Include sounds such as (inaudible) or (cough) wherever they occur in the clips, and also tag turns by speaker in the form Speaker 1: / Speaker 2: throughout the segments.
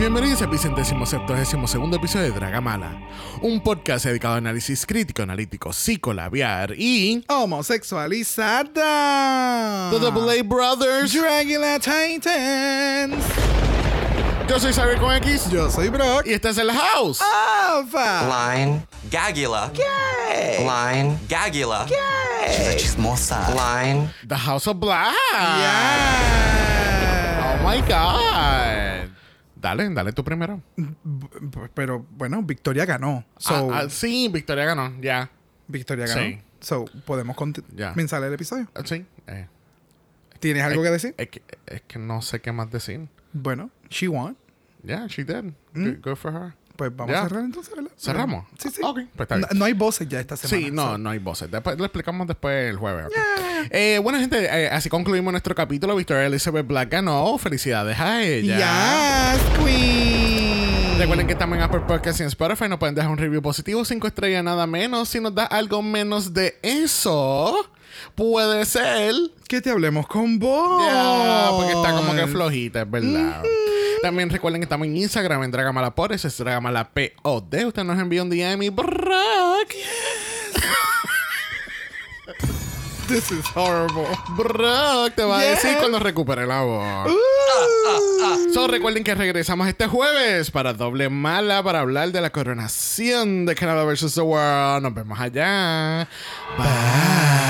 Speaker 1: Bienvenidos al vicentésimo septuagésimo segundo episodio de Dragamala, un podcast dedicado a análisis crítico, analítico, psicolabiar y
Speaker 2: Homosexualizada.
Speaker 1: The Double A Brothers.
Speaker 2: Dragula Titans.
Speaker 1: Yo soy Xavier con X
Speaker 2: Yo soy Brock.
Speaker 1: y estás en la house.
Speaker 2: Alpha.
Speaker 3: Line Gagula.
Speaker 2: Gay.
Speaker 3: Line Gagula.
Speaker 2: She's a
Speaker 3: chismosa. Line
Speaker 1: The House of Black.
Speaker 2: Yeah.
Speaker 1: Oh my God. Dale, dale tú primero.
Speaker 2: Pero bueno, Victoria ganó. So,
Speaker 1: Ah, ah, sí, Victoria ganó, ya.
Speaker 2: Victoria ganó.
Speaker 1: sí.
Speaker 2: So, podemos comenzar el episodio.
Speaker 1: Ah, Sí. eh,
Speaker 2: ¿Tienes algo
Speaker 1: es,
Speaker 2: que decir?
Speaker 1: Es que, es que no sé qué más decir.
Speaker 2: Bueno, she won.
Speaker 1: Yeah, she did. Good, good for her.
Speaker 2: Pues vamos
Speaker 1: Ya.
Speaker 2: a cerrar entonces, ¿verdad?
Speaker 1: ¿Cerramos?
Speaker 2: Sí, sí.
Speaker 1: Ok, pues
Speaker 2: no, hay voces ya esta semana.
Speaker 1: Sí, no, no hay voces. Después lo explicamos después el jueves. ok. Eh, bueno, gente, eh, así concluimos nuestro capítulo. Victoria Elizabeth Black ganó. Felicidades a ella.
Speaker 2: Yes, Queen.
Speaker 1: Recuerden que estamos en Apple Podcast y en Spotify. Nos pueden dejar un review positivo, cinco estrellas, nada menos. Si nos da algo menos de eso, puede ser.
Speaker 2: Que te hablemos con vos.
Speaker 1: Ya, porque está como que flojita, es verdad. También recuerden que estamos en Instagram en Dragamala por eso es Dragamala POD. Usted nos envía un DM y Brock. (laughs)
Speaker 2: This is horrible.
Speaker 1: Brock te va a decir cuando recupere la voz. So, recuerden que regresamos este jueves para doble mala para hablar de la coronación de Canada vs. The World. Nos vemos allá. Bye.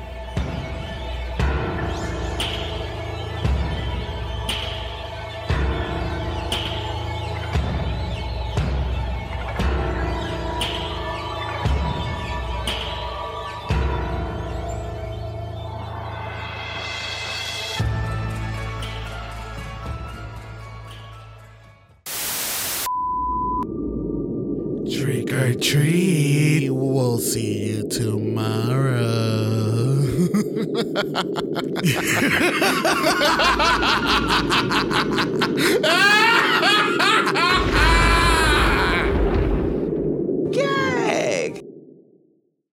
Speaker 1: Trick or treat, we'll see you tomorrow. (laughs)